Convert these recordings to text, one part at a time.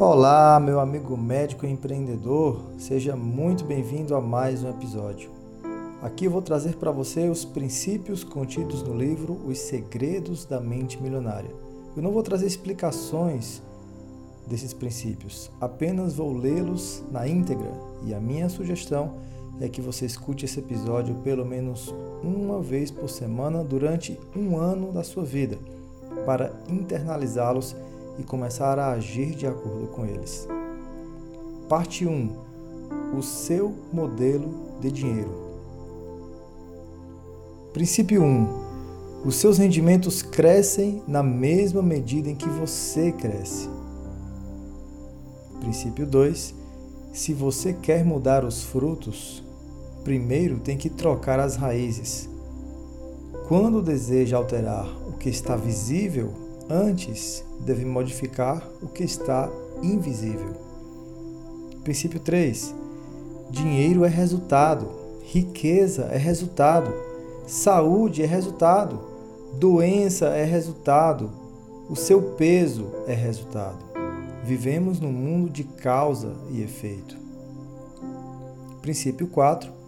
Olá, meu amigo médico e empreendedor, seja muito bem-vindo a mais um episódio. Aqui eu vou trazer para você os princípios contidos no livro Os Segredos da Mente Milionária. Eu não vou trazer explicações desses princípios, apenas vou lê-los na íntegra e a minha sugestão é que você escute esse episódio pelo menos uma vez por semana durante um ano da sua vida, para internalizá-los e começar a agir de acordo com eles. Parte 1: O seu modelo de dinheiro. Princípio 1: Os seus rendimentos crescem na mesma medida em que você cresce. Princípio 2: Se você quer mudar os frutos, primeiro tem que trocar as raízes. Quando deseja alterar o que está visível, antes deve modificar o que está invisível. Princípio 3. Dinheiro é resultado, riqueza é resultado, saúde é resultado, doença é resultado, o seu peso é resultado. Vivemos num mundo de causa e efeito. Princípio 4.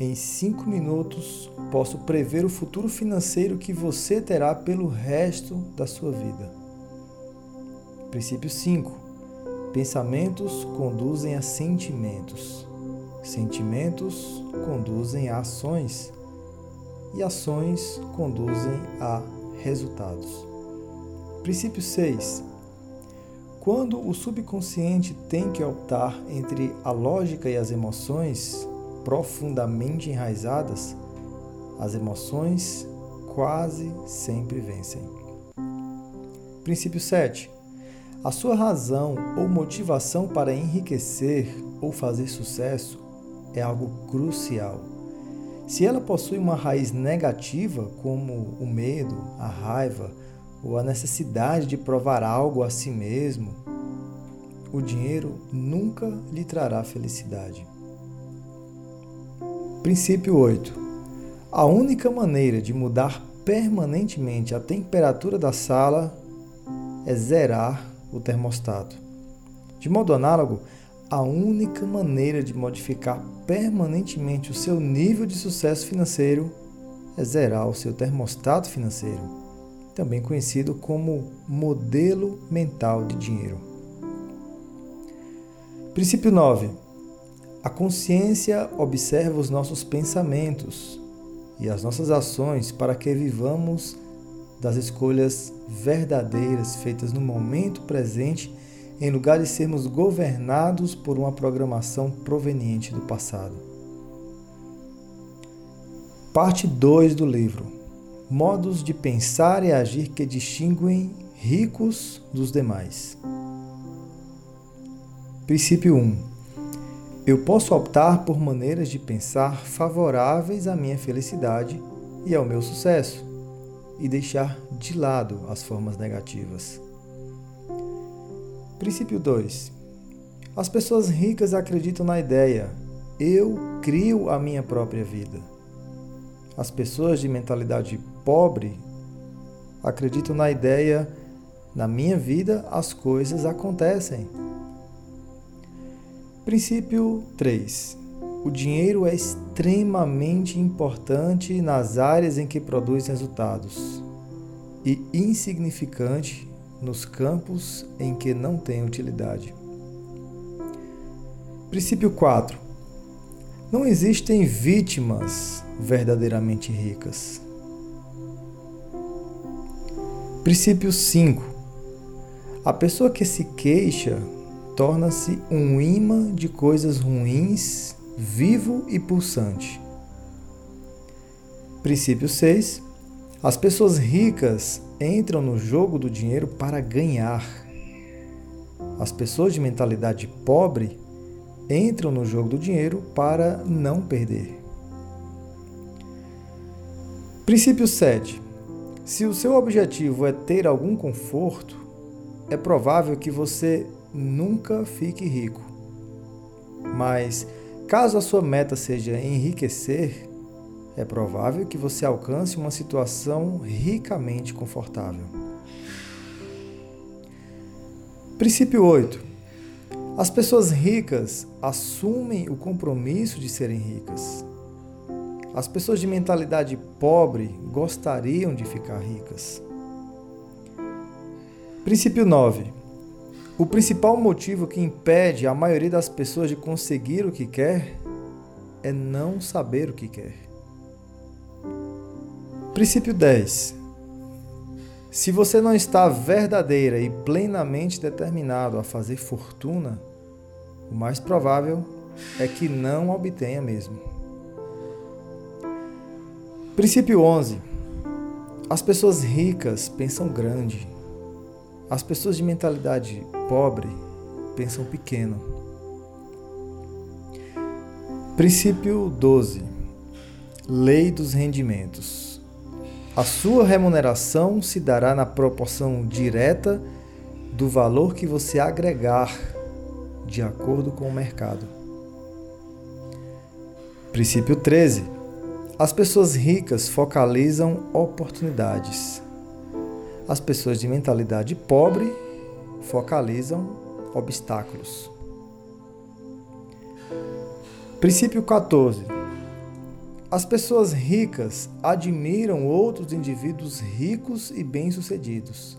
Em cinco minutos, posso prever o futuro financeiro que você terá pelo resto da sua vida. Princípio 5. Pensamentos conduzem a sentimentos. Sentimentos conduzem a ações. E ações conduzem a resultados. Princípio 6. Quando o subconsciente tem que optar entre a lógica e as emoções, profundamente enraizadas, as emoções quase sempre vencem. Princípio 7. A sua razão ou motivação para enriquecer ou fazer sucesso é algo crucial. Se ela possui uma raiz negativa, como o medo, a raiva ou a necessidade de provar algo a si mesmo, o dinheiro nunca lhe trará felicidade. Princípio 8. A única maneira de mudar permanentemente a temperatura da sala é zerar o termostato. De modo análogo, a única maneira de modificar permanentemente o seu nível de sucesso financeiro é zerar o seu termostato financeiro, também conhecido como modelo mental de dinheiro. Princípio 9. A consciência observa os nossos pensamentos e as nossas ações para que vivamos das escolhas verdadeiras feitas no momento presente, em lugar de sermos governados por uma programação proveniente do passado. Parte 2 do livro: Modos de pensar e agir que distinguem ricos dos demais. Princípio 1 eu posso optar por maneiras de pensar favoráveis à minha felicidade e ao meu sucesso, e deixar de lado as formas negativas. Princípio 2. As pessoas ricas acreditam na ideia: eu crio a minha própria vida. As pessoas de mentalidade pobre acreditam na ideia: na minha vida as coisas acontecem. Princípio 3. O dinheiro é extremamente importante nas áreas em que produz resultados e insignificante nos campos em que não tem utilidade. Princípio 4. Não existem vítimas verdadeiramente ricas. Princípio 5. A pessoa que se queixa torna-se um imã de coisas ruins, vivo e pulsante. Princípio 6. As pessoas ricas entram no jogo do dinheiro para ganhar. As pessoas de mentalidade pobre entram no jogo do dinheiro para não perder. Princípio 7. Se o seu objetivo é ter algum conforto, é provável que você nunca fique rico. Mas, caso a sua meta seja enriquecer, é provável que você alcance uma situação ricamente confortável. Princípio 8. As pessoas ricas assumem o compromisso de serem ricas. As pessoas de mentalidade pobre gostariam de ficar ricas. Princípio 9. O principal motivo que impede a maioria das pessoas de conseguir o que quer é não saber o que quer. Princípio 10. Se você não está verdadeira e plenamente determinado a fazer fortuna, o mais provável é que não obtenha mesmo. Princípio 11. As pessoas ricas pensam grande. As pessoas de mentalidade pobre pensam pequeno. Princípio 12. Lei dos rendimentos. A sua remuneração se dará na proporção direta do valor que você agregar, de acordo com o mercado. Princípio 13. As pessoas ricas focalizam oportunidades. As pessoas de mentalidade pobre focalizam obstáculos. Princípio 14 as pessoas ricas admiram outros indivíduos ricos e bem-sucedidos.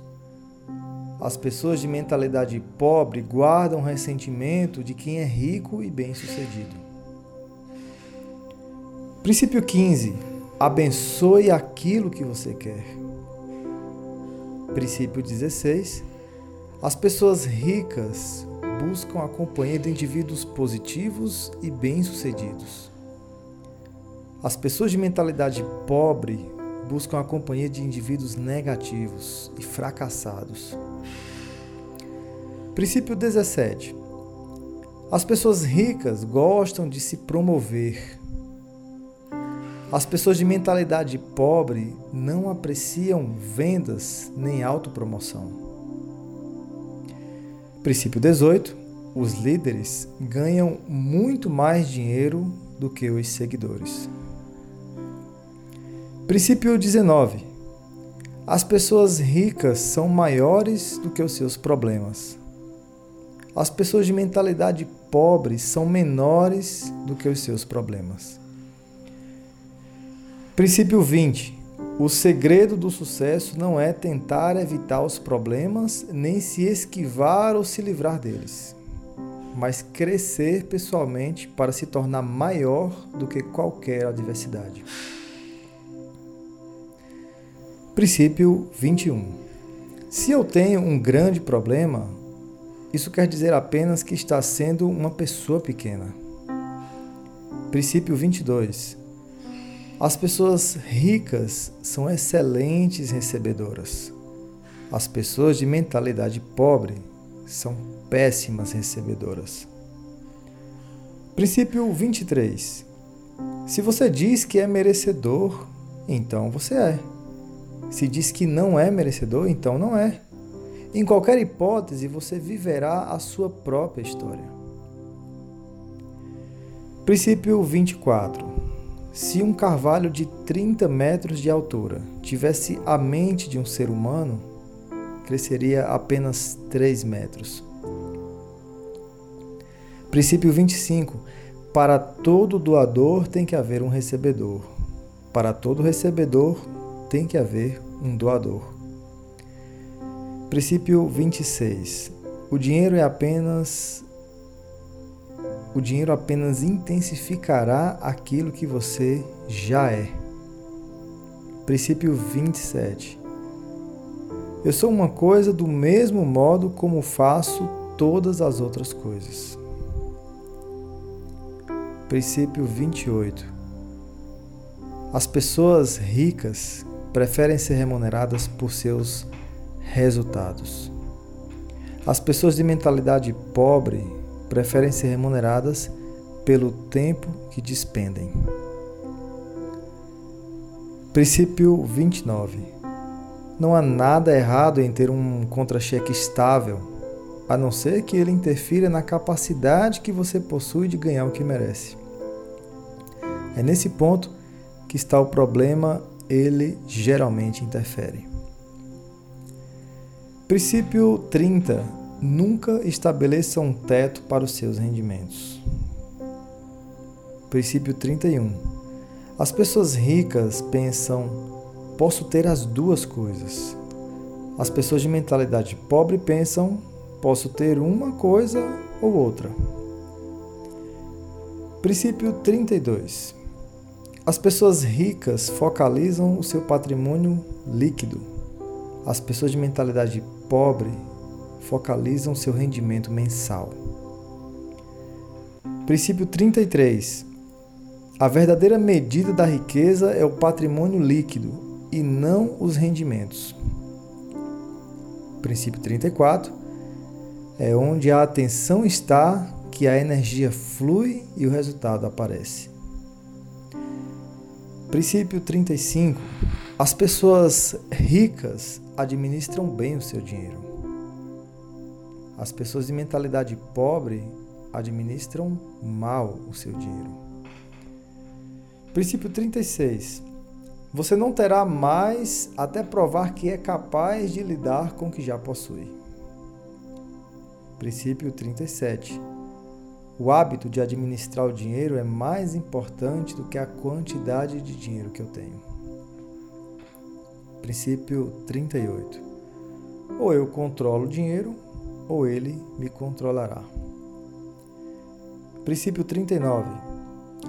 As pessoas de mentalidade pobre guardam ressentimento de quem é rico e bem-sucedido. Princípio 15. Abençoe aquilo que você quer. Princípio 16. As pessoas ricas buscam a companhia de indivíduos positivos e bem-sucedidos. As pessoas de mentalidade pobre buscam a companhia de indivíduos negativos e fracassados. Princípio 17. As pessoas ricas gostam de se promover. As pessoas de mentalidade pobre não apreciam vendas nem autopromoção. Princípio 18. Os líderes ganham muito mais dinheiro do que os seguidores. Princípio 19. As pessoas ricas são maiores do que os seus problemas. As pessoas de mentalidade pobre são menores do que os seus problemas. Princípio 20. O segredo do sucesso não é tentar evitar os problemas, nem se esquivar ou se livrar deles, mas crescer pessoalmente para se tornar maior do que qualquer adversidade. Princípio 21. Se eu tenho um grande problema, isso quer dizer apenas que está sendo uma pessoa pequena. Princípio 22. As pessoas ricas são excelentes recebedoras. As pessoas de mentalidade pobre são péssimas recebedoras. Princípio 23. Se você diz que é merecedor, então você é. Se diz que não é merecedor, então não é. Em qualquer hipótese, você viverá a sua própria história. Princípio 24. Se um carvalho de 30 metros de altura tivesse a mente de um ser humano, cresceria apenas 3 metros. Princípio 25. Para todo doador tem que haver um recebedor. Para todo recebedor tem que haver um doador. Princípio 26. O dinheiro é apenas o dinheiro apenas intensificará aquilo que você já é. Princípio 27. Eu sou uma coisa do mesmo modo como faço todas as outras coisas. Princípio 28. As pessoas ricas preferem ser remuneradas por seus resultados. As pessoas de mentalidade pobre preferem ser remuneradas pelo tempo que despendem. Princípio 29. Não há nada errado em ter um contra-cheque estável, a não ser que ele interfira na capacidade que você possui de ganhar o que merece. É nesse ponto que está o problema ele geralmente interfere. Princípio 30. Nunca estabeleça um teto para os seus rendimentos. Princípio 31. As pessoas ricas pensam: posso ter as duas coisas. As pessoas de mentalidade pobre pensam: posso ter uma coisa ou outra. Princípio 32. As pessoas ricas focalizam o seu patrimônio líquido. As pessoas de mentalidade pobre focalizam seu rendimento mensal. Princípio 33. A verdadeira medida da riqueza é o patrimônio líquido e não os rendimentos. Princípio 34. É onde a atenção está que a energia flui e o resultado aparece. Princípio 35. As pessoas ricas administram bem o seu dinheiro. As pessoas de mentalidade pobre administram mal o seu dinheiro. Princípio 36. Você não terá mais até provar que é capaz de lidar com o que já possui. Princípio 37. O hábito de administrar o dinheiro é mais importante do que a quantidade de dinheiro que eu tenho. Princípio 38. Ou eu controlo o dinheiro, ou ele me controlará. Princípio 39.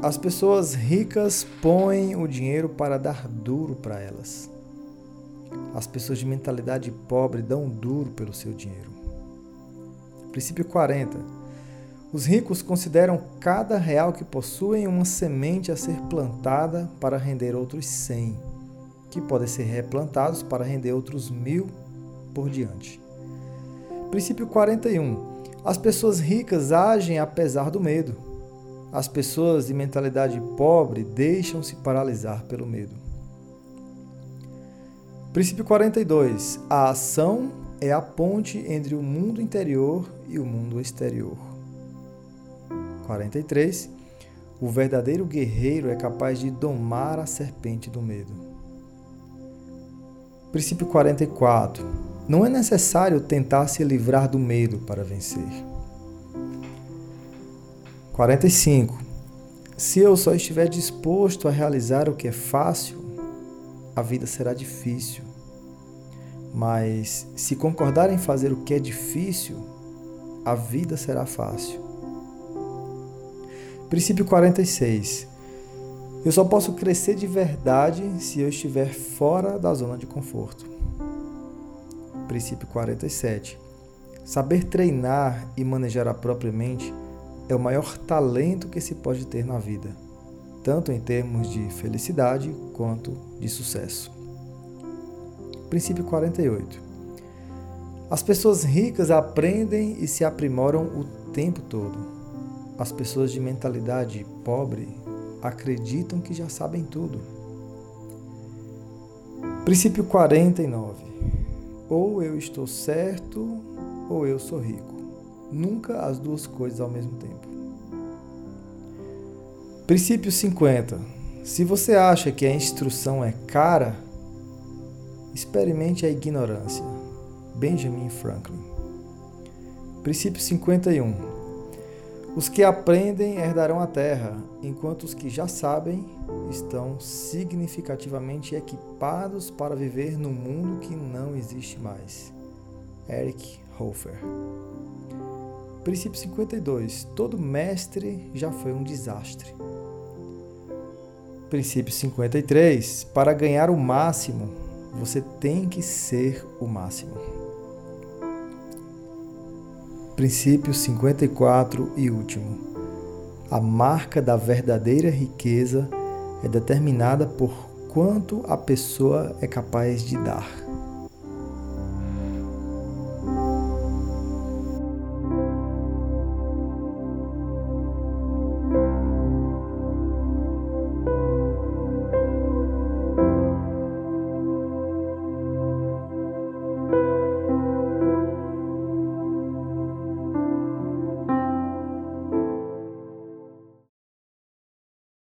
As pessoas ricas põem o dinheiro para dar duro para elas. As pessoas de mentalidade pobre dão duro pelo seu dinheiro. Princípio 40. Os ricos consideram cada real que possuem uma semente a ser plantada para render outros 100, que podem ser replantados para render outros mil por diante. Princípio 41. As pessoas ricas agem apesar do medo. As pessoas de mentalidade pobre deixam-se paralisar pelo medo. Princípio 42. A ação é a ponte entre o mundo interior e o mundo exterior. 43. O verdadeiro guerreiro é capaz de domar a serpente do medo. Princípio 44. Não é necessário tentar se livrar do medo para vencer. 45. Se eu só estiver disposto a realizar o que é fácil, a vida será difícil. Mas se concordar em fazer o que é difícil, a vida será fácil. Princípio 46. Eu só posso crescer de verdade se eu estiver fora da zona de conforto princípio 47. Saber treinar e manejar a própria mente é o maior talento que se pode ter na vida, tanto em termos de felicidade quanto de sucesso. Princípio 48. As pessoas ricas aprendem e se aprimoram o tempo todo. As pessoas de mentalidade pobre acreditam que já sabem tudo. Princípio 49. Ou eu estou certo ou eu sou rico. Nunca as duas coisas ao mesmo tempo. Princípio 50. Se você acha que a instrução é cara, experimente a ignorância. Benjamin Franklin. Princípio 51. Os que aprendem herdarão a terra, enquanto os que já sabem estão significativamente equipados para viver no mundo que não existe mais. Eric Hofer. Princípio 52. Todo mestre já foi um desastre. Princípio 53. Para ganhar o máximo, você tem que ser o máximo. Princípio 54 e último. A marca da verdadeira riqueza é determinada por quanto a pessoa é capaz de dar.